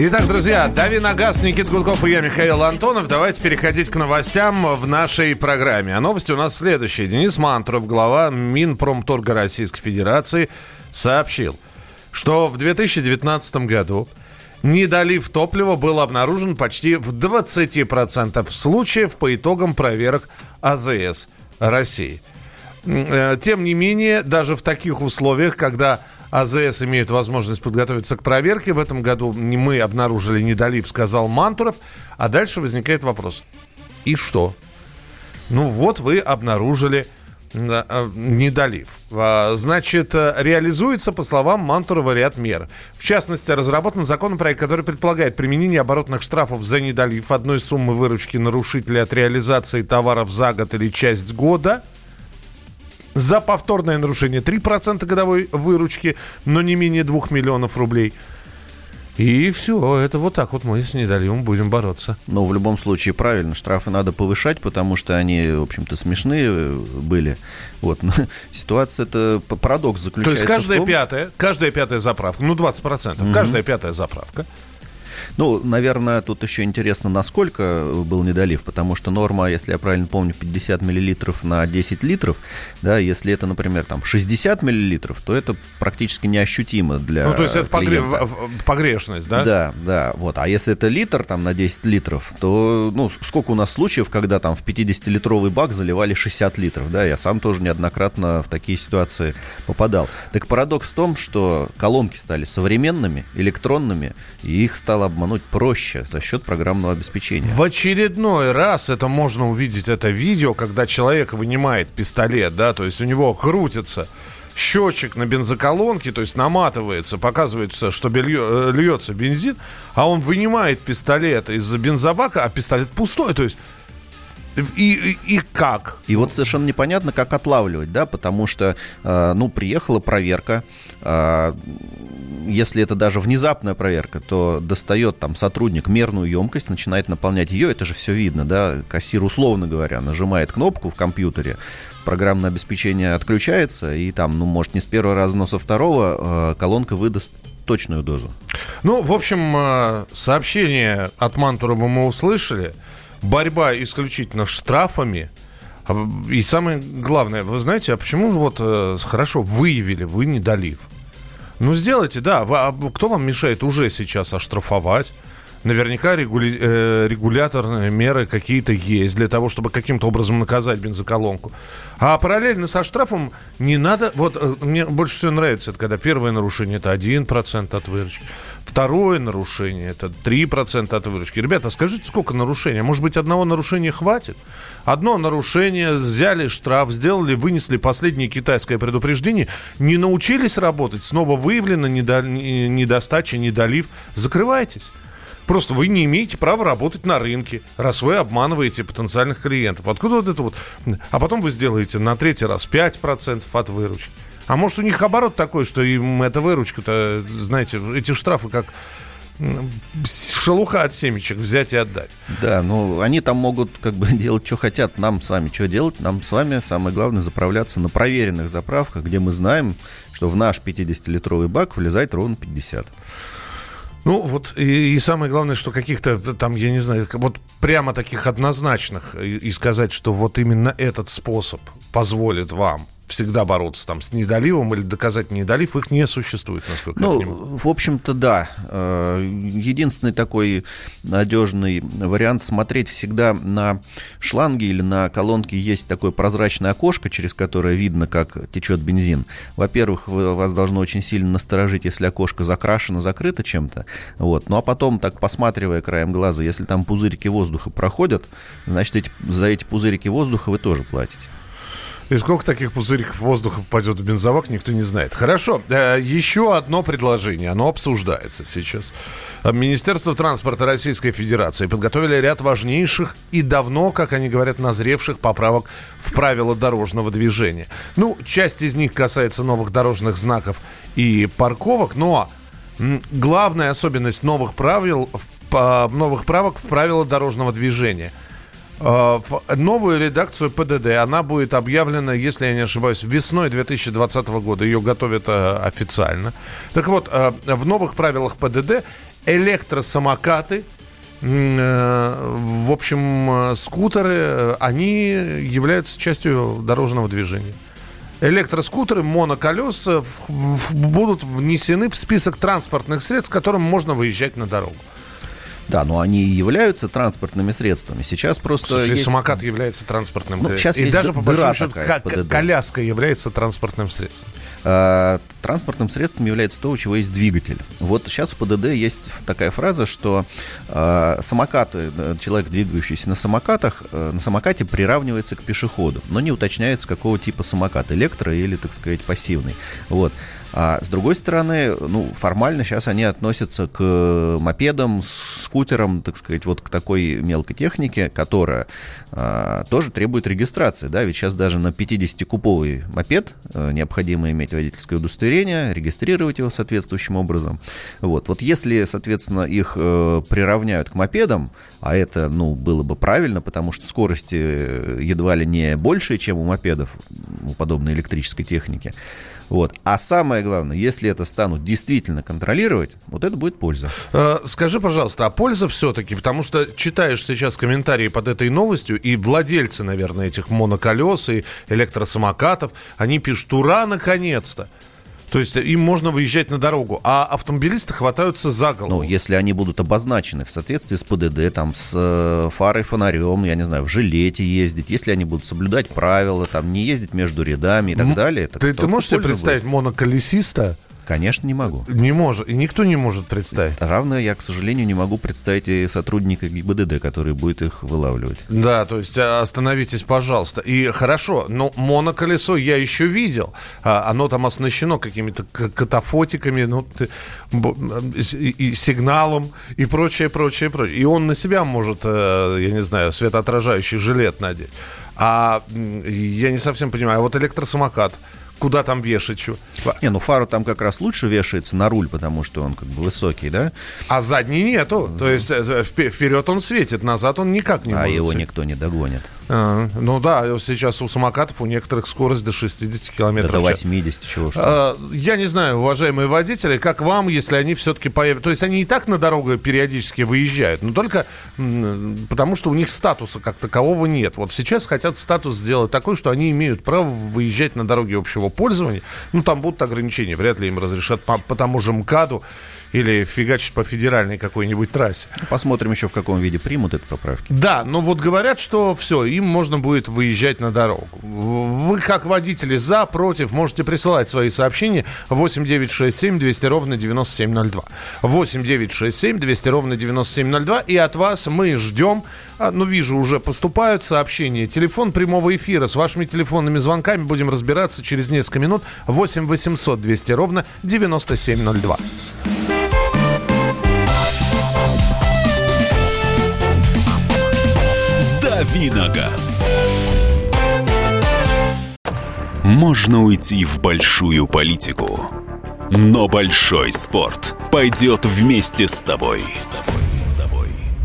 Итак, друзья, дави на газ, Никит Гудков и я, Михаил Антонов. Давайте переходить к новостям в нашей программе. А новости у нас следующие. Денис Мантуров, глава Минпромторга Российской Федерации, сообщил, что в 2019 году недолив топлива был обнаружен почти в 20% случаев по итогам проверок АЗС России. Э, тем не менее, даже в таких условиях, когда АЗС имеют возможность подготовиться к проверке. В этом году мы обнаружили недолив, сказал Мантуров. А дальше возникает вопрос. И что? Ну вот вы обнаружили э, недолив. А, значит, э, реализуется, по словам Мантурова, ряд мер. В частности, разработан законопроект, который предполагает применение оборотных штрафов за недолив одной суммы выручки нарушителя от реализации товаров за год или часть года – за повторное нарушение 3% годовой выручки, но не менее 2 миллионов рублей. И все, это вот так вот мы с недоливом будем бороться. Но в любом случае правильно, штрафы надо повышать, потому что они, в общем-то, смешные э, были. Вот, но ситуация это парадокс заключается. То есть каждая том... пятая, каждая пятая заправка, ну 20%, угу. каждая пятая заправка ну, наверное, тут еще интересно, насколько был недолив, потому что норма, если я правильно помню, 50 миллилитров на 10 литров, да, если это, например, там 60 миллилитров, то это практически неощутимо для Ну, то есть это погре... погрешность, да? Да, да, вот. А если это литр там на 10 литров, то, ну, сколько у нас случаев, когда там в 50-литровый бак заливали 60 литров, да, я сам тоже неоднократно в такие ситуации попадал. Так парадокс в том, что колонки стали современными, электронными, и их стало обмануть проще за счет программного обеспечения. В очередной раз это можно увидеть, это видео, когда человек вынимает пистолет, да, то есть у него крутится счетчик на бензоколонке, то есть наматывается, показывается, что белье, э, льется бензин, а он вынимает пистолет из бензобака, а пистолет пустой, то есть и, и, и как? И вот совершенно непонятно, как отлавливать, да, потому что, э, ну, приехала проверка, э, если это даже внезапная проверка, то достает там сотрудник мерную емкость, начинает наполнять ее, это же все видно, да, кассир, условно говоря, нажимает кнопку в компьютере, программное обеспечение отключается, и там, ну, может, не с первого раза, но со второго э, колонка выдаст точную дозу. Ну, в общем, э, сообщение от Мантурова мы услышали. Борьба исключительно штрафами. А, и самое главное, вы знаете, а почему вот э, хорошо выявили, вы не долив? Ну, сделайте, да. А кто вам мешает уже сейчас оштрафовать? Наверняка регули... э, регуляторные меры какие-то есть для того, чтобы каким-то образом наказать бензоколонку. А параллельно со штрафом не надо... Вот э, мне больше всего нравится, это когда первое нарушение это 1% от выручки, второе нарушение это 3% от выручки. Ребята, скажите, сколько нарушений? Может быть, одного нарушения хватит? Одно нарушение, взяли штраф, сделали, вынесли последнее китайское предупреждение, не научились работать, снова выявлено недо... недостача, недолив, закрывайтесь. Просто вы не имеете права работать на рынке, раз вы обманываете потенциальных клиентов. Откуда вот это вот? А потом вы сделаете на третий раз 5% от выручки. А может, у них оборот такой, что им эта выручка-то, знаете, эти штрафы как шелуха от семечек взять и отдать. Да, ну они там могут как бы делать, что хотят. Нам с вами что делать? Нам с вами самое главное заправляться на проверенных заправках, где мы знаем, что в наш 50-литровый бак влезает ровно 50. Ну, вот и, и самое главное, что каких-то там, я не знаю, вот прямо таких однозначных и, и сказать, что вот именно этот способ позволит вам всегда бороться там с недоливом или доказать недолив, их не существует, насколько ну, я понимаю. в общем-то, да. Э, единственный такой надежный вариант смотреть всегда на шланги или на колонки есть такое прозрачное окошко, через которое видно, как течет бензин. Во-первых, вас должно очень сильно насторожить, если окошко закрашено, закрыто чем-то. Вот. Ну а потом, так посматривая краем глаза, если там пузырики воздуха проходят, значит, эти, за эти пузырики воздуха вы тоже платите. И сколько таких пузырьков воздуха попадет в бензовак, никто не знает. Хорошо, э, еще одно предложение, оно обсуждается сейчас. Министерство транспорта Российской Федерации подготовили ряд важнейших и давно, как они говорят, назревших поправок в правила дорожного движения. Ну, часть из них касается новых дорожных знаков и парковок, но главная особенность новых правил, новых правок в правила дорожного движения – Э, новую редакцию ПДД. Она будет объявлена, если я не ошибаюсь, весной 2020 года. Ее готовят э, официально. Так вот, э, в новых правилах ПДД электросамокаты, в общем, скутеры, они являются частью дорожного движения. Электроскутеры, моноколеса будут внесены в список транспортных средств, которым можно выезжать на дорогу. Да, но они и являются транспортными средствами. Сейчас просто Слушай, есть... самокат является транспортным ну, сейчас И даже, по большому счету, коляска является транспортным средством. А, транспортным средством является то, у чего есть двигатель. Вот сейчас в ПДД есть такая фраза, что а, самокаты, э, человек, двигающийся на самокатах, а, на самокате приравнивается к пешеходу, но не уточняется, какого типа самокат, электро или, так сказать, пассивный. Вот. А с другой стороны, ну, формально сейчас они относятся к мопедам, скутерам, так сказать, вот к такой мелкой технике, которая а, тоже требует регистрации, да, ведь сейчас даже на 50-куповый мопед а, необходимо иметь водительское удостоверение, регистрировать его соответствующим образом. Вот, вот если, соответственно, их э, приравняют к мопедам, а это, ну, было бы правильно, потому что скорости э, едва ли не больше, чем у мопедов, у подобной электрической техники, вот. А самое главное, если это станут действительно контролировать, вот это будет польза. Э, скажи, пожалуйста, а польза все-таки? Потому что читаешь сейчас комментарии под этой новостью, и владельцы, наверное, этих моноколес и электросамокатов, они пишут, ура, наконец-то. То есть им можно выезжать на дорогу, а автомобилисты хватаются за голову. Ну, если они будут обозначены в соответствии с ПДД, там, с э, фарой, фонарем, я не знаю, в жилете ездить, если они будут соблюдать правила, там, не ездить между рядами и так далее. Ты, ты можешь себе представить будет? моноколесиста, Конечно, не могу. Не может. И никто не может представить. Равно я, к сожалению, не могу представить и сотрудника ГИБДД, который будет их вылавливать. Да, то есть а, остановитесь, пожалуйста. И хорошо, но моноколесо я еще видел. А, оно там оснащено какими-то катафотиками, ну, ты, и, и сигналом, и прочее, прочее, прочее. И он на себя может, э, я не знаю, светоотражающий жилет надеть. А я не совсем понимаю, а вот электросамокат – куда там вешать что. Не, ну фару там как раз лучше вешается на руль, потому что он как бы высокий, да? А задний нету. То есть э, вперед он светит, назад он никак не а может. А его светить. никто не догонит. А, ну да, сейчас у самокатов у некоторых скорость до 60 километров До 80, чего что. А, я не знаю, уважаемые водители, как вам, если они все-таки появятся. То есть они и так на дорогу периодически выезжают, но только потому, что у них статуса как такового нет. Вот сейчас хотят статус сделать такой, что они имеют право выезжать на дороге общего пользования. Ну, там будут ограничения, вряд ли им разрешат по, по тому же МКАДу или фигачить по федеральной какой-нибудь трассе. Посмотрим еще, в каком виде примут эти поправки. Да, но вот говорят, что все, им можно будет выезжать на дорогу. Вы, как водители, за, против, можете присылать свои сообщения 8 9 6 7 200 ровно 9702. 8 9 6 7 200 ровно 9702. И от вас мы ждем, а, ну, вижу, уже поступают сообщения. Телефон прямого эфира с вашими телефонными звонками будем разбираться через несколько минут. 8 800 200 ровно 9702. Давиногаз. Можно уйти в большую политику, но большой спорт пойдет вместе с тобой.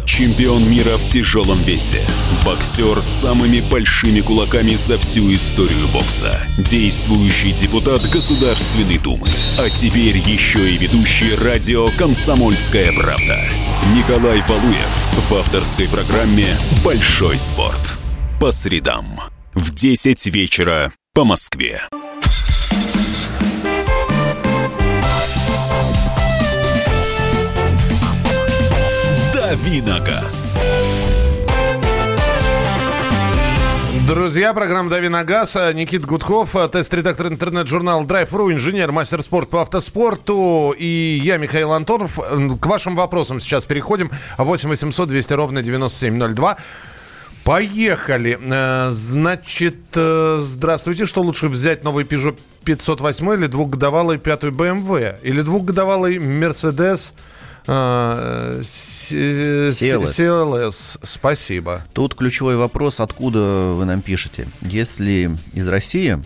Чемпион мира в тяжелом весе. Боксер с самыми большими кулаками за всю историю бокса. Действующий депутат Государственной Думы. А теперь еще и ведущий радио «Комсомольская правда». Николай Валуев в авторской программе «Большой спорт». По средам в 10 вечера по Москве. Давиногаз. Друзья, программа «Дави на газ». Никит Гудков, тест-редактор интернет-журнала Drive.ru, инженер, мастер спорта по автоспорту. И я, Михаил Антонов. К вашим вопросам сейчас переходим. 8 800 200 ровно 9702. Поехали. Э, значит, э, здравствуйте. Что лучше взять новый Peugeot 508 или двухгодовалый пятый BMW? Или двухгодовалый Mercedes CLS. CLS. Спасибо. Тут ключевой вопрос, откуда вы нам пишете. Если из России,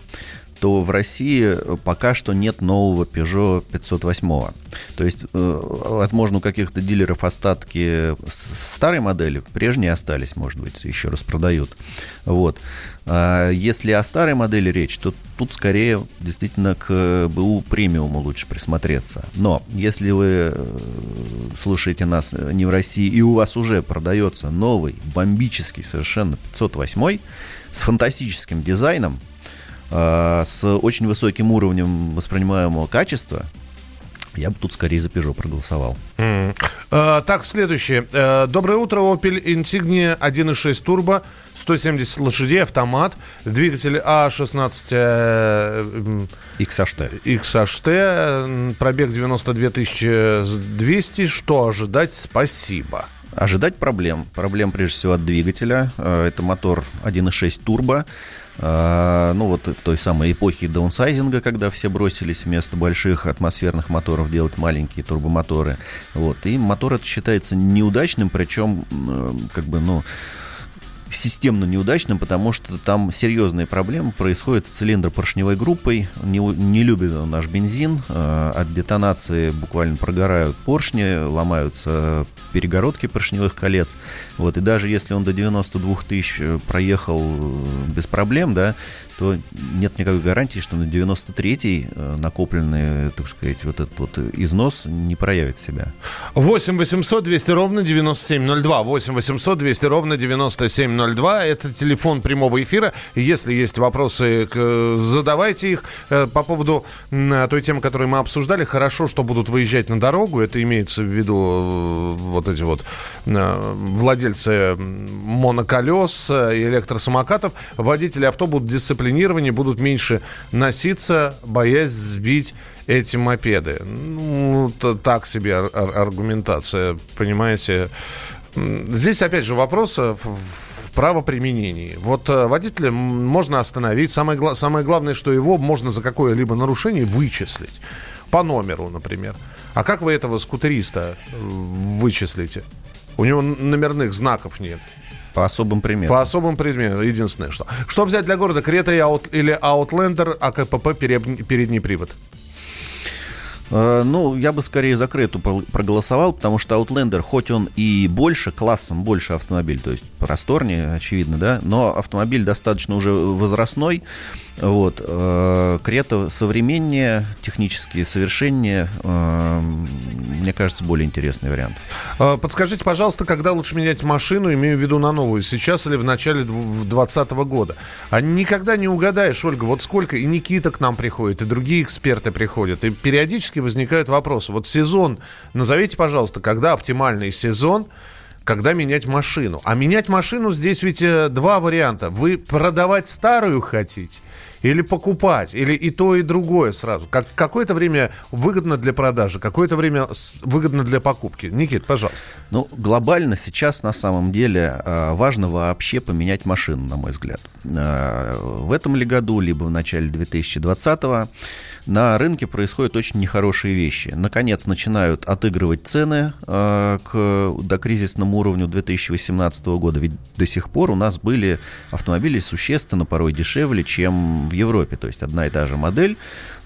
то в России пока что нет нового Peugeot 508. То есть, э, возможно, у каких-то дилеров остатки старой модели, прежние остались, может быть, еще раз продают. Вот. А если о старой модели речь, то тут скорее действительно к БУ премиуму лучше присмотреться. Но если вы э, слушаете нас не в России и у вас уже продается новый, бомбический совершенно 508 с фантастическим дизайном, э, с очень высоким уровнем воспринимаемого качества, я бы тут скорее за Peugeot проголосовал. Mm. А, так, следующее. А, доброе утро. Opel Insignia 1.6 турбо, 170 лошадей, автомат, двигатель А16 э, XHT. XHT, пробег 92 200. Что ожидать? Спасибо. Ожидать проблем. Проблем, прежде всего, от двигателя. Это мотор 1.6 турбо. А, ну вот той самой эпохи даунсайзинга, когда все бросились вместо больших атмосферных моторов делать маленькие турбомоторы. Вот. И мотор это считается неудачным, причем как бы, ну, системно неудачным, потому что там серьезные проблемы происходят с цилиндропоршневой группой. Не, не любит наш бензин. Э, от детонации буквально прогорают поршни, ломаются перегородки поршневых колец. Вот, и даже если он до 92 тысяч э, проехал э, без проблем, да, то нет никакой гарантии, что на 93-й э, накопленный, так сказать, вот этот вот износ не проявит себя. 8 800 200 ровно 9702. 8 800 200 ровно 9702. Это телефон прямого эфира. Если есть вопросы, задавайте их. Э, по поводу той темы, которую мы обсуждали, хорошо, что будут выезжать на дорогу. Это имеется в виду э, вот эти вот владельцы моноколес и электросамокатов. Водители авто будут дисциплинированы дисциплинирование будут меньше носиться, боясь сбить эти мопеды. Ну, так себе ар- аргументация, понимаете. Здесь, опять же, вопрос в, в правоприменении. Вот э, водителя можно остановить. Самое, гла- самое главное, что его можно за какое-либо нарушение вычислить. По номеру, например. А как вы этого скутериста э, вычислите? У него номерных знаков нет. По особым приметам. По особым приметам, единственное что. Что взять для города? Крета или Outlander, АКПП, передний привод? Э, ну, я бы скорее за Крету проголосовал, потому что Outlander, хоть он и больше, классом больше автомобиль, то есть просторнее, очевидно, да, но автомобиль достаточно уже возрастной, вот. Э, Крета современнее, технически совершеннее. Э, мне кажется, более интересный вариант. Э, подскажите, пожалуйста, когда лучше менять машину, имею в виду на новую, сейчас или в начале 2020 года? А никогда не угадаешь, Ольга, вот сколько и Никита к нам приходит, и другие эксперты приходят, и периодически возникают вопросы. Вот сезон, назовите, пожалуйста, когда оптимальный сезон, когда менять машину. А менять машину здесь ведь два варианта. Вы продавать старую хотите или покупать, или и то, и другое сразу. Как, какое-то время выгодно для продажи, какое-то время выгодно для покупки. Никит, пожалуйста. Ну, глобально сейчас на самом деле а, важно вообще поменять машину, на мой взгляд. А, в этом ли году, либо в начале 2020 го на рынке происходят очень нехорошие вещи. Наконец начинают отыгрывать цены э, к докризисному уровню 2018 года. Ведь до сих пор у нас были автомобили существенно порой дешевле, чем в Европе. То есть одна и та же модель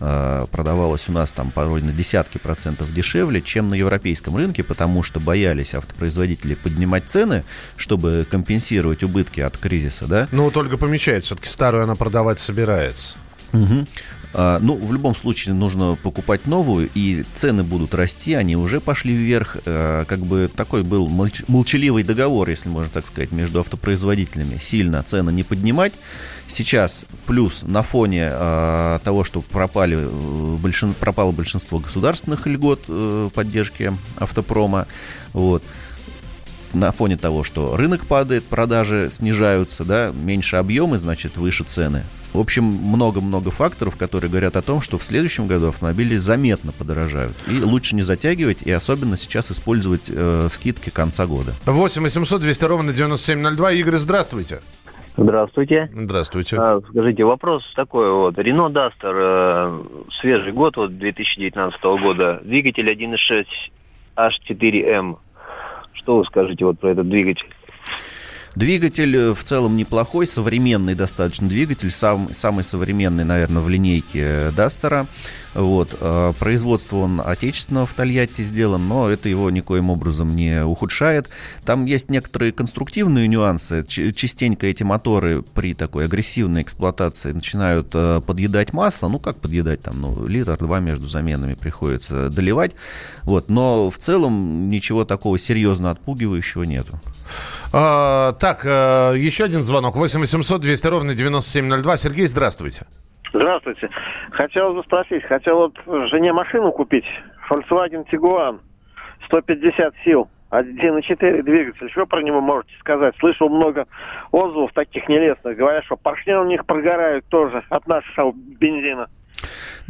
э, продавалась у нас там порой на десятки процентов дешевле, чем на европейском рынке, потому что боялись автопроизводители поднимать цены, чтобы компенсировать убытки от кризиса, да? Ну, только помечает, все-таки старую она продавать собирается. Угу. А, ну, в любом случае нужно покупать новую, и цены будут расти, они уже пошли вверх. А, как бы такой был молчаливый договор, если можно так сказать, между автопроизводителями. Сильно цены не поднимать. Сейчас плюс на фоне а, того, что пропали, э, большин, пропало большинство государственных льгот поддержки автопрома, вот, на фоне того, что рынок падает, продажи снижаются, да, меньше объемы, значит, выше цены. В общем, много-много факторов, которые говорят о том, что в следующем году автомобили заметно подорожают. И лучше не затягивать, и особенно сейчас использовать э, скидки конца года. 8 800 200 ровно 9702. Игорь, здравствуйте. Здравствуйте. Здравствуйте. А, скажите, вопрос такой вот. Рено Дастер, э, свежий год, вот 2019 года, двигатель 1.6 H4M. Что вы скажете вот про этот двигатель? Двигатель э, в целом неплохой, современный достаточно двигатель, сам, самый современный, наверное, в линейке Дастера. Вот. Э, производство он отечественного в Тольятти сделан, но это его никоим образом не ухудшает. Там есть некоторые конструктивные нюансы. Частенько эти моторы при такой агрессивной эксплуатации начинают э, подъедать масло. Ну, как подъедать? Там, ну, литр-два между заменами приходится доливать. Вот. Но в целом ничего такого серьезно отпугивающего нету. А, так, а, еще один звонок. 8 800 200 ровно 9702. Сергей, здравствуйте. Здравствуйте. Хотел спросить, хотел вот жене машину купить. Volkswagen Tiguan. 150 сил. 1.4 двигатель. Что про него можете сказать? Слышал много отзывов таких нелестных. Говорят, что поршни у них прогорают тоже от нашего бензина.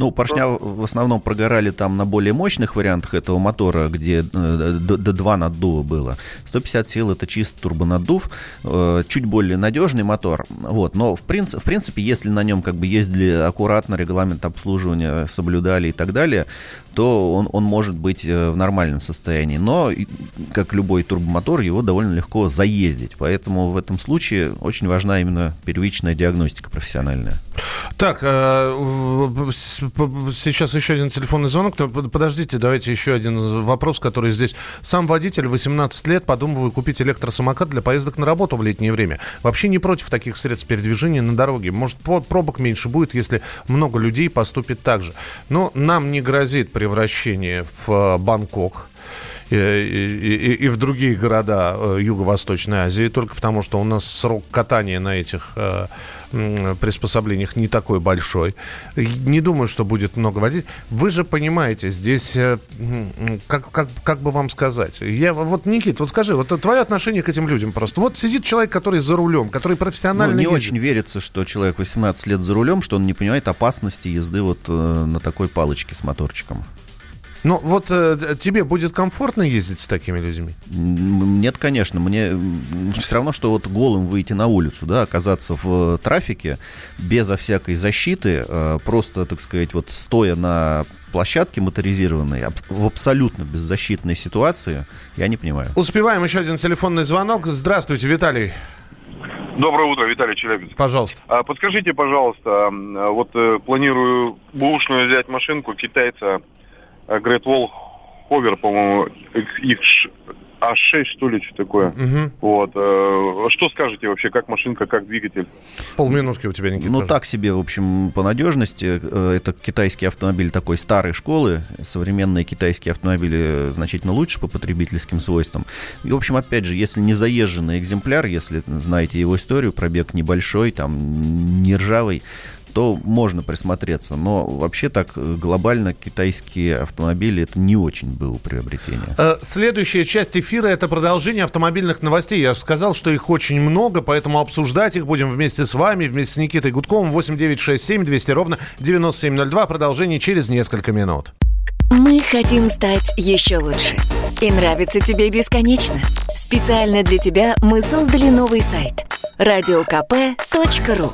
Ну, поршня в основном прогорали там на более мощных вариантах этого мотора, где э, до, до 2 наддува было. 150 сил это чисто турбонаддув, э, чуть более надежный мотор. Вот. Но в, принцип, в принципе, если на нем как бы ездили аккуратно, регламент обслуживания соблюдали и так далее, то он, он может быть э, в нормальном состоянии. Но, как любой турбомотор, его довольно легко заездить. Поэтому в этом случае очень важна именно первичная диагностика профессиональная. Так, сейчас еще один телефонный звонок. Но подождите, давайте еще один вопрос, который здесь. Сам водитель, 18 лет, подумываю купить электросамокат для поездок на работу в летнее время. Вообще не против таких средств передвижения на дороге. Может, пробок меньше будет, если много людей поступит так же. Но нам не грозит превращение в э, Бангкок и, и, и в другие города э, Юго-Восточной Азии, только потому что у нас срок катания на этих э, приспособлениях не такой большой. Не думаю, что будет много водить. Вы же понимаете, здесь, э, как, как, как бы вам сказать, я вот, Никит, вот скажи, вот твое отношение к этим людям просто. Вот сидит человек, который за рулем, который профессионально ну, не ездит. очень верится, что человек 18 лет за рулем, что он не понимает опасности езды вот э, на такой палочке с моторчиком. Ну, вот э, тебе будет комфортно ездить с такими людьми? Нет, конечно. Мне все равно, что вот голым выйти на улицу, да, оказаться в трафике безо всякой защиты, э, просто, так сказать, вот стоя на площадке моторизированной, в абсолютно беззащитной ситуации, я не понимаю. Успеваем еще один телефонный звонок. Здравствуйте, Виталий. Доброе утро, Виталий Челябинск. Пожалуйста. А, подскажите, пожалуйста, вот э, планирую бушную взять машинку китайца Э, Great Wall Hover, по-моему, X А6, что ли, что такое. Угу. Вот. Э, что скажете вообще, как машинка, как двигатель? Полминутки у тебя, Никита. Ну, так себе, в общем, по надежности. Э, это китайский автомобиль такой старой школы. Современные китайские автомобили значительно лучше по потребительским свойствам. И, в общем, опять же, если не заезженный экземпляр, если знаете его историю, пробег небольшой, там, не ржавый, то можно присмотреться. Но вообще так э, глобально китайские автомобили это не очень было приобретение. Э, следующая часть эфира это продолжение автомобильных новостей. Я же сказал, что их очень много, поэтому обсуждать их будем вместе с вами, вместе с Никитой Гудковым. 8967 200 ровно 9702. Продолжение через несколько минут. Мы хотим стать еще лучше. И нравится тебе бесконечно. Специально для тебя мы создали новый сайт – радиокп.ру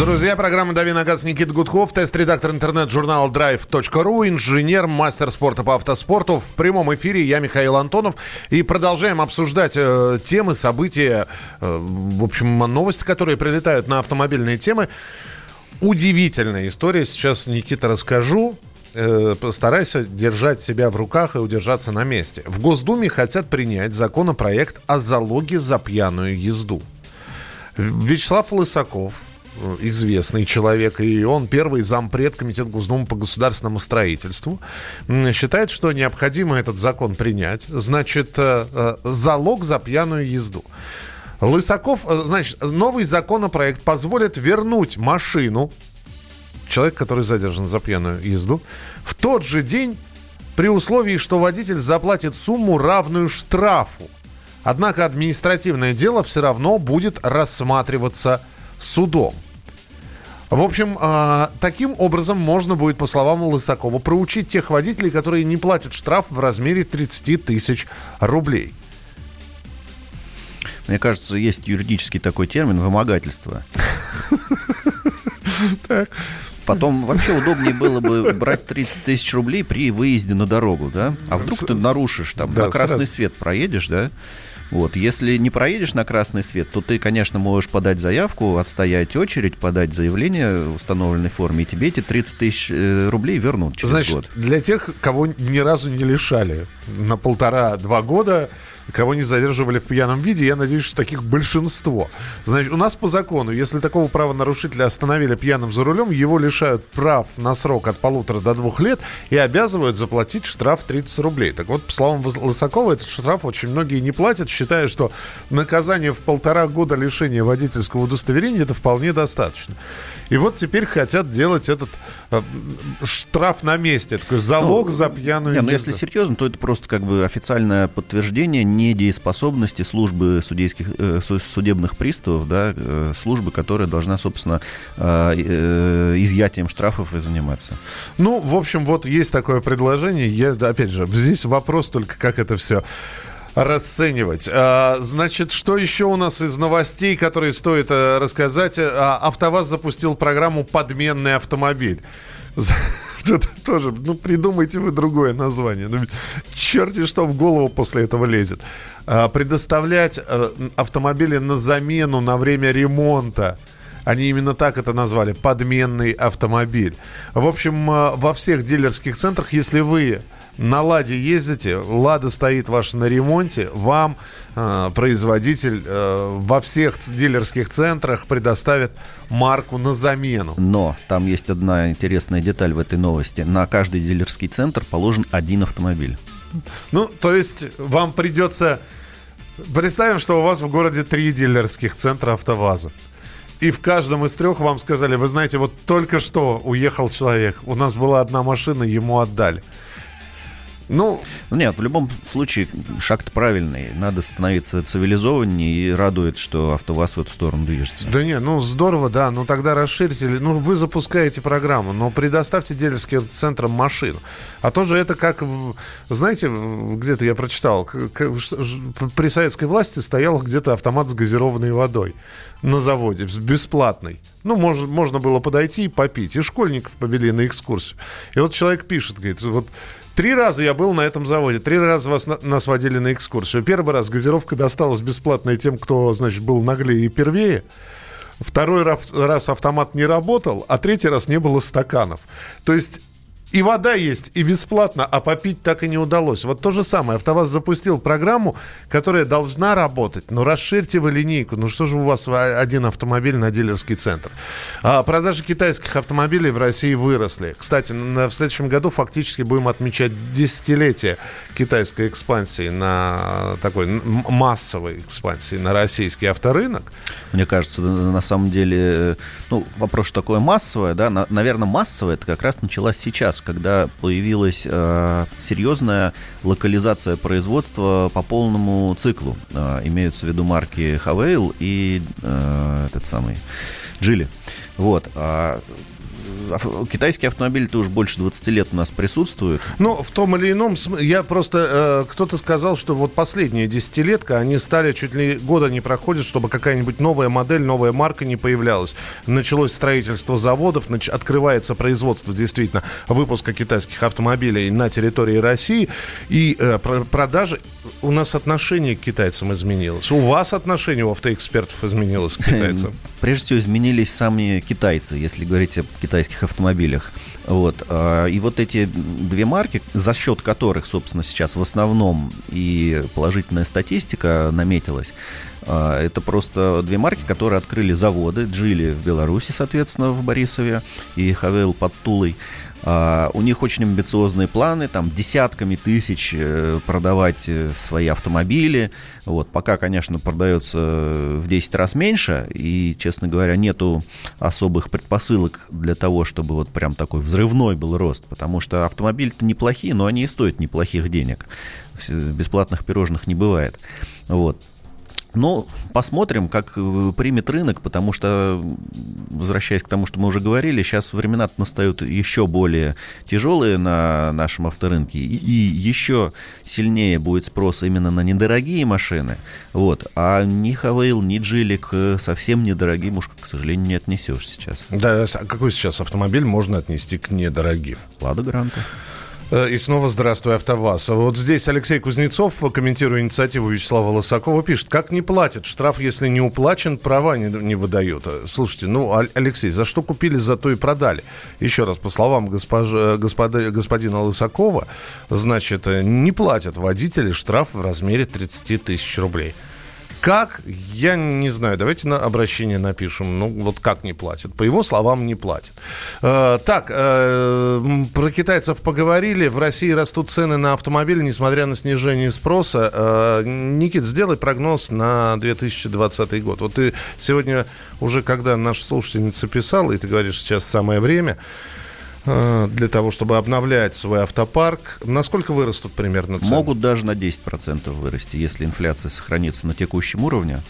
Друзья, программа «Дави на газ» Никита Гудков, тест-редактор интернет-журнала drive.ru, инженер, мастер спорта по автоспорту. В прямом эфире я Михаил Антонов. И продолжаем обсуждать э, темы, события, э, в общем, новости, которые прилетают на автомобильные темы. Удивительная история. Сейчас, Никита, расскажу. э, постарайся держать себя в руках и удержаться на месте. В Госдуме хотят принять законопроект о залоге за пьяную езду. Вячеслав Лысаков, известный человек, и он первый зампред Комитета Госдумы по государственному строительству, считает, что необходимо этот закон принять. Значит, э, э, залог за пьяную езду. Лысаков, значит, новый законопроект позволит вернуть машину, человек, который задержан за пьяную езду, в тот же день при условии, что водитель заплатит сумму, равную штрафу. Однако административное дело все равно будет рассматриваться судом. В общем, э, таким образом можно будет, по словам Лысакова, проучить тех водителей, которые не платят штраф в размере 30 тысяч рублей. Мне кажется, есть юридический такой термин вымогательство. Потом вообще удобнее было бы брать 30 тысяч рублей при выезде на дорогу, да? А вдруг ты нарушишь, там, на красный свет проедешь, да? Вот, если не проедешь на красный свет, то ты, конечно, можешь подать заявку, отстоять очередь, подать заявление в установленной форме, и тебе эти 30 тысяч э, рублей вернут через Значит, год. для тех, кого ни разу не лишали на полтора-два года, кого не задерживали в пьяном виде. Я надеюсь, что таких большинство. Значит, у нас по закону, если такого правонарушителя остановили пьяным за рулем, его лишают прав на срок от полутора до двух лет и обязывают заплатить штраф 30 рублей. Так вот, по словам Лысакова, этот штраф очень многие не платят, считая, что наказание в полтора года лишения водительского удостоверения это вполне достаточно. И вот теперь хотят делать этот э, штраф на месте, такой залог ну, за пьяную не, ну, если серьезно, то это просто как бы официальное подтверждение недееспособности службы судейских, э, судебных приставов, да, э, службы, которая должна, собственно, э, э, изъятием штрафов и заниматься. Ну, в общем, вот есть такое предложение. Я, опять же, здесь вопрос только, как это все расценивать. А, значит, что еще у нас из новостей, которые стоит а, рассказать? А, АвтоВАЗ запустил программу «Подменный автомобиль». Тоже, ну, придумайте вы другое название. Ну, черти что в голову после этого лезет. А, предоставлять а, автомобили на замену на время ремонта. Они именно так это назвали. Подменный автомобиль. В общем, во всех дилерских центрах, если вы на «Ладе» ездите, «Лада» стоит ваш на ремонте, вам э, производитель э, во всех дилерских центрах предоставит марку на замену. Но там есть одна интересная деталь в этой новости. На каждый дилерский центр положен один автомобиль. Ну, то есть вам придется... Представим, что у вас в городе три дилерских центра «АвтоВАЗа». И в каждом из трех вам сказали, вы знаете, вот только что уехал человек, у нас была одна машина, ему отдали. Ну, нет, в любом случае шаг-то правильный. Надо становиться цивилизованнее и радует, что АвтоВАЗ в эту сторону движется. Да не, ну здорово, да. Ну тогда расширьте. Ну вы запускаете программу, но предоставьте дилерским центрам машину. А то же это как, знаете, где-то я прочитал, при советской власти стоял где-то автомат с газированной водой на заводе, бесплатный. Ну, можно, можно было подойти и попить. И школьников повели на экскурсию. И вот человек пишет, говорит, вот Три раза я был на этом заводе, три раза вас, нас водили на экскурсию. Первый раз газировка досталась бесплатной тем, кто, значит, был наглее и первее. Второй раз автомат не работал, а третий раз не было стаканов. То есть и вода есть, и бесплатно, а попить так и не удалось. Вот то же самое. АвтоВАЗ запустил программу, которая должна работать. Но расширьте вы линейку. Ну что же у вас один автомобиль на дилерский центр? А продажи китайских автомобилей в России выросли. Кстати, в следующем году фактически будем отмечать десятилетие китайской экспансии на такой массовой экспансии на российский авторынок. Мне кажется, на самом деле, э, ну, вопрос такое массовое, да, наверное, массовое это как раз началось сейчас когда появилась э, серьезная локализация производства по полному циклу. Э, имеются в виду марки Хавейл и э, этот самый Джили. Вот. А китайские автомобили-то уже больше 20 лет у нас присутствуют. Ну, в том или ином я просто... Э, кто-то сказал, что вот последняя десятилетка, они стали чуть ли года не проходит, чтобы какая-нибудь новая модель, новая марка не появлялась. Началось строительство заводов, нач- открывается производство, действительно, выпуска китайских автомобилей на территории России. И э, про- продажи... У нас отношение к китайцам изменилось. У вас отношение у автоэкспертов изменилось к китайцам? Прежде всего, изменились сами китайцы, если говорить о китайских автомобилях. Вот. а, И вот эти две марки, за счет которых, собственно, сейчас в основном и положительная статистика наметилась, а, это просто две марки, которые открыли заводы. Джили в Беларуси, соответственно, в Борисове, и Хавел под Тулой. А, У них очень амбициозные планы, там десятками тысяч э, продавать э, свои автомобили. Вот, пока, конечно, продается в 10 раз меньше, и, честно говоря, нету особых предпосылок для того, чтобы вот прям такой взрывной был рост, потому что автомобили-то неплохие, но они и стоят неплохих денег. Бесплатных пирожных не бывает. Вот. Ну, посмотрим, как э, примет рынок, потому что, возвращаясь к тому, что мы уже говорили, сейчас времена настают еще более тяжелые на нашем авторынке, и, и еще сильнее будет спрос именно на недорогие машины. Вот. А ни Хавейл, ни Джили к совсем недорогим уж, к сожалению, не отнесешь сейчас. Да, а какой сейчас автомобиль можно отнести к недорогим? Лада Гранта. Э, И снова здравствуй, АвтоВАЗ. Вот здесь Алексей Кузнецов, комментируя инициативу Вячеслава Лысакова, пишет, как не платят? Штраф, если не уплачен, права не, не выдают. Э, Слушайте, ну, Алексей, за что купили, за то и продали. Еще раз, по словам госпож... э, господа... господина Лысакова, значит, э, не платят водители штраф в размере 30 тысяч рублей. Как? Я не знаю. Давайте на обращение напишем. Ну, вот как не платят? По его словам, не платят. Э, так, э, про китайцев поговорили. В России растут цены на автомобили, несмотря на снижение спроса. Э, Никит, сделай прогноз на 2020 год. Вот ты сегодня уже, когда наша слушательница писала, и ты говоришь, сейчас самое время для того, чтобы обновлять свой автопарк. Насколько вырастут примерно цены? Могут даже на 10% вырасти, если инфляция сохранится на текущем уровне.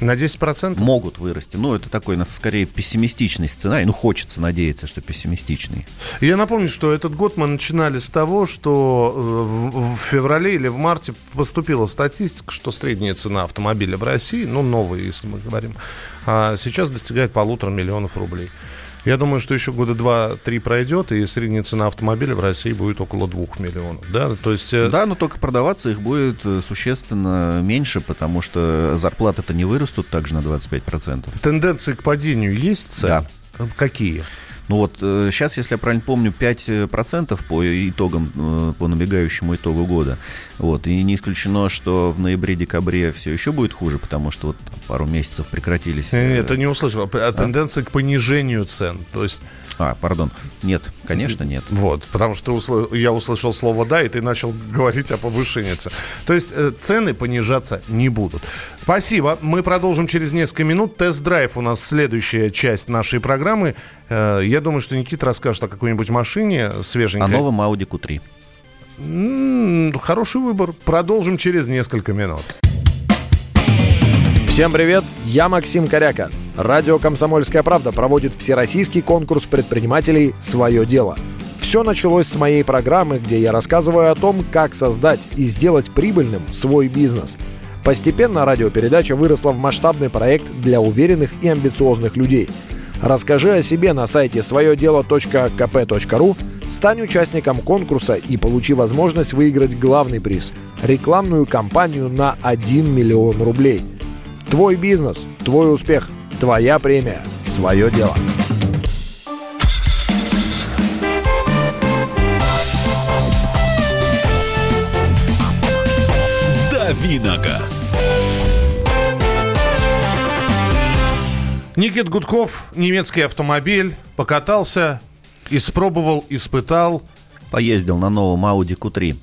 На 10%? Могут вырасти. Ну, это такой, нас скорее пессимистичный сценарий. Ну, хочется надеяться, что пессимистичный. Я напомню, что этот год мы начинали с того, что э, в, в феврале или в марте поступила статистика, что средняя цена автомобиля в России, ну, новые, если мы говорим, а сейчас достигает полутора миллионов рублей. Я думаю, что еще года два-три пройдет, и средняя цена автомобиля в России будет около двух миллионов. Да, то есть... э, Да, но только продаваться их будет э, существенно меньше, потому что зарплаты-то не вырастут также на 25%. Тенденции к падению есть цен? Да. Какие? Ну вот сейчас, если я правильно помню, 5% по итогам, э, по набегающему итогу года. Вот. И не исключено, что в ноябре-декабре все еще будет хуже, потому что вот пару месяцев прекратились. э, Нет, ты не услышал. А тенденции к понижению цен. То есть А, пардон. Нет, конечно, нет. Вот, потому что усл- я услышал слово «да», и ты начал говорить о повышении цен. То есть э, цены понижаться не будут. Спасибо. Мы продолжим через несколько минут. Тест-драйв у нас следующая часть нашей программы. Э, я думаю, что Никита расскажет о какой-нибудь машине О свеженькой. новом Audi Q3. Хороший выбор. Продолжим через несколько минут. Всем привет, я Максим Коряка. Радио «Комсомольская правда» проводит всероссийский конкурс предпринимателей «Свое дело». Все началось с моей программы, где я рассказываю о том, как создать и сделать прибыльным свой бизнес. Постепенно радиопередача выросла в масштабный проект для уверенных и амбициозных людей. Расскажи о себе на сайте своедело.кп.ру, стань участником конкурса и получи возможность выиграть главный приз – рекламную кампанию на 1 миллион рублей – Твой бизнес, твой успех, твоя премия, свое дело. Давиногаз. Никит Гудков, немецкий автомобиль, покатался, испробовал, испытал. Поездил на новом Audi Q3.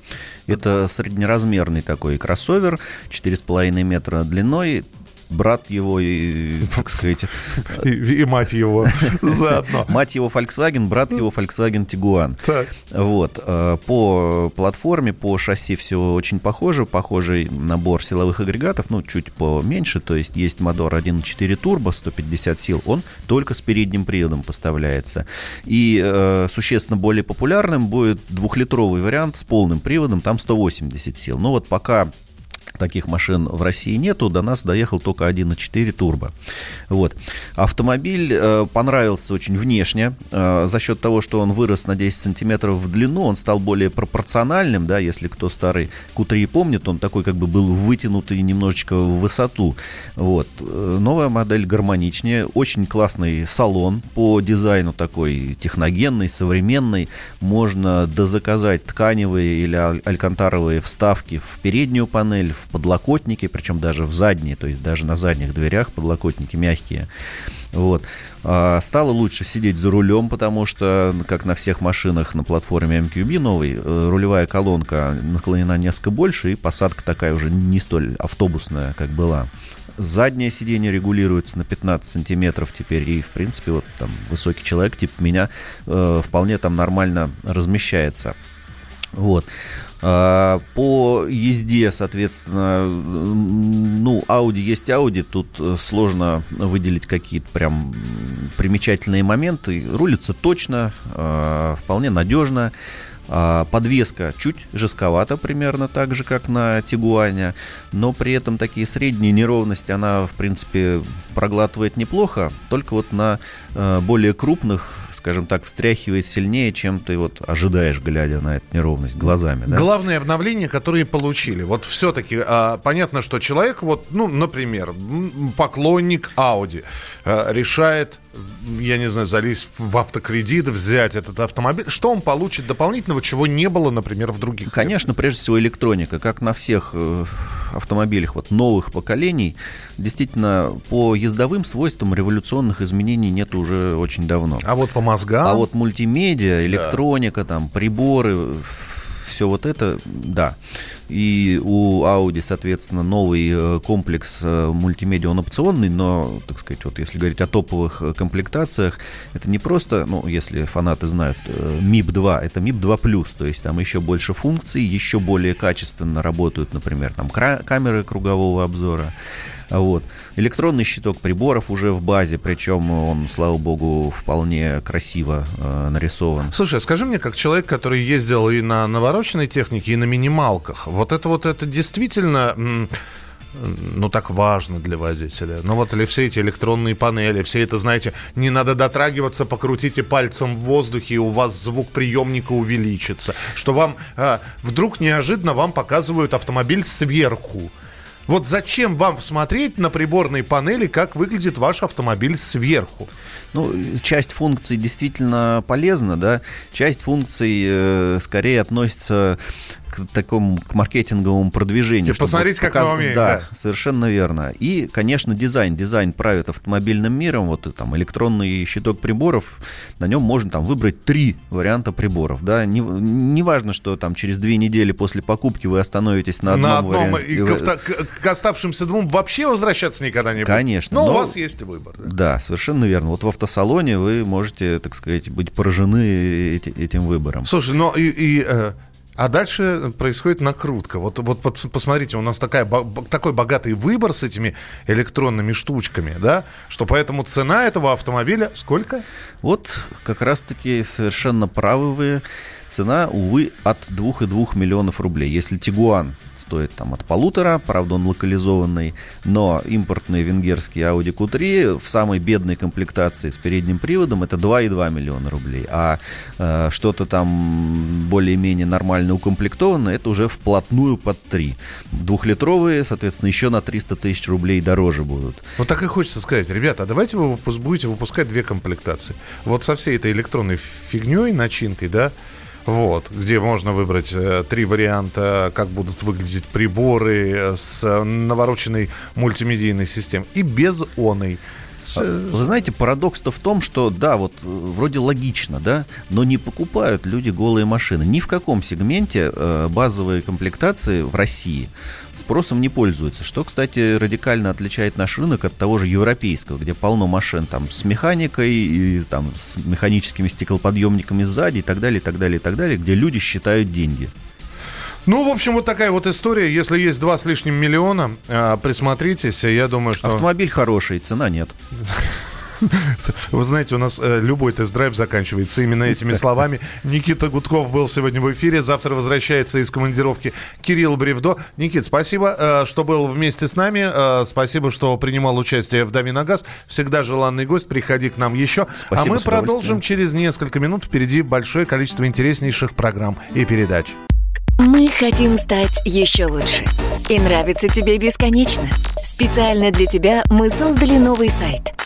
Это среднеразмерный такой кроссовер, 4,5 метра длиной. Брат его, и, так сказать, И, и мать его заодно. мать его Volkswagen, брат его Volkswagen Tiguan. Так. Вот. э, По платформе, по шасси все очень похоже. Похожий набор силовых агрегатов, ну, чуть поменьше. То есть есть мотор 1.4 турбо, 150 сил. Он только с передним приводом поставляется. И э, существенно более популярным будет двухлитровый вариант с полным приводом, там 180 сил. Ну вот пока таких машин в России нету, до нас доехал только 1.4 турбо. Вот. Автомобиль э, понравился очень внешне, э, за счет того, что он вырос на 10 сантиметров в длину, он стал более пропорциональным, да, если кто старый Q3 помнит, он такой как бы был вытянутый немножечко в высоту. Вот. Э, новая модель гармоничнее, очень классный салон по дизайну такой техногенный, современный, можно дозаказать тканевые или алькантаровые вставки в переднюю панель, в подлокотники, причем даже в задние, то есть даже на задних дверях подлокотники мягкие. Вот. А, стало лучше сидеть за рулем, потому что, как на всех машинах на платформе MQB новой, э, рулевая колонка наклонена несколько больше, и посадка такая уже не столь автобусная, как была. Заднее сиденье регулируется на 15 сантиметров теперь, и, в принципе, вот там высокий человек, типа меня, э, вполне там нормально размещается. Вот. А, по езде, соответственно, ну, Audi есть Audi, тут э, сложно выделить какие-то прям примечательные моменты. Рулится точно, а, вполне надежно. А, подвеска чуть жестковата, примерно так же, как на Тигуане, но при этом такие средние неровности она, в принципе, проглатывает неплохо, только вот на э, более крупных, скажем так, встряхивает сильнее, чем ты вот ожидаешь, глядя на эту неровность глазами. Да? Главное обновление, которое получили. Вот все-таки а, понятно, что человек, вот, ну, например, поклонник Audi, а, решает я не знаю, залезть в автокредит, взять этот автомобиль, что он получит дополнительного, чего не было, например, в других? Конечно, прежде всего электроника, как на всех э, автомобилях вот новых поколений, действительно по ездовым свойствам революционных изменений нет уже очень давно. А вот по мозгам? А вот мультимедиа, электроника, да. там приборы, все вот это, да. И у Audi, соответственно, новый э, комплекс э, мультимедиа, он опционный, но, так сказать, вот если говорить о топовых э, комплектациях, это не просто, ну, если фанаты знают, MIP 2, это MIP 2 Plus, то есть там еще больше функций, еще более качественно работают, например, там камеры кругового обзора, вот. Электронный щиток приборов уже в базе, причем он, слава богу, вполне красиво э, нарисован. Слушай, а скажи мне, как человек, который ездил и на навороченной технике, и на минималках, вот это вот это действительно ну, так важно для водителя. Ну, вот или все эти электронные панели, все это, знаете, не надо дотрагиваться, покрутите пальцем в воздухе, и у вас звук приемника увеличится. Что вам а, вдруг неожиданно вам показывают автомобиль сверху. Вот зачем вам смотреть на приборной панели, как выглядит ваш автомобиль сверху? Ну, часть функций действительно полезна, да, часть функций э, скорее относится к такому к маркетинговому продвижению. Типа посмотрите, показ... как мы умеем. Да, да, совершенно верно. И, конечно, дизайн. Дизайн правит автомобильным миром. Вот там электронный щиток приборов, на нем можно там выбрать три варианта приборов. Да? Не, не важно, что там через две недели после покупки вы остановитесь на одном, на одном варианте. И к, к, оставшимся двум вообще возвращаться никогда не будет. Конечно. Но, но у вас есть выбор. Да? да, совершенно верно. Вот в автосалоне вы можете, так сказать, быть поражены эти, этим выбором. Слушай, но и, и э, а дальше происходит накрутка. Вот, вот, посмотрите, у нас такая, такой богатый выбор с этими электронными штучками, да, что поэтому цена этого автомобиля сколько? Вот как раз-таки совершенно правы вы. Цена, увы, от 2,2 миллионов рублей. Если Тигуан стоит там от полутора, правда он локализованный, но импортный венгерский Audi Q3 в самой бедной комплектации с передним приводом это 2,2 миллиона рублей, а э, что-то там более-менее нормально укомплектованное, это уже вплотную под 3. Двухлитровые, соответственно, еще на 300 тысяч рублей дороже будут. Вот так и хочется сказать, ребята, а давайте вы будете выпускать две комплектации. Вот со всей этой электронной фигней, начинкой, да, вот, где можно выбрать э, три варианта, как будут выглядеть приборы э, с навороченной мультимедийной системой и без оной. А, вы знаете, парадокс-то в том, что да, вот э, вроде логично, да, но не покупают люди голые машины. Ни в каком сегменте э, базовые комплектации в России спросом не пользуются. Что, кстати, радикально отличает наш рынок от того же европейского, где полно машин там с механикой и там с механическими стеклоподъемниками сзади и так далее, и так далее, и так далее, где люди считают деньги. Ну, в общем, вот такая вот история. Если есть два с лишним миллиона, э, присмотритесь. Я думаю, что... Автомобиль хороший, цена нет. Вы знаете, у нас э, любой тест-драйв заканчивается именно этими словами. Никита Гудков был сегодня в эфире. Завтра возвращается из командировки Кирилл Бревдо. Никит, спасибо, э, что был вместе с нами. Э, спасибо, что принимал участие в «Дави на газ». Всегда желанный гость. Приходи к нам еще. Спасибо, а мы продолжим через несколько минут. Впереди большое количество интереснейших программ и передач. Мы хотим стать еще лучше. И нравится тебе бесконечно. Специально для тебя мы создали новый сайт –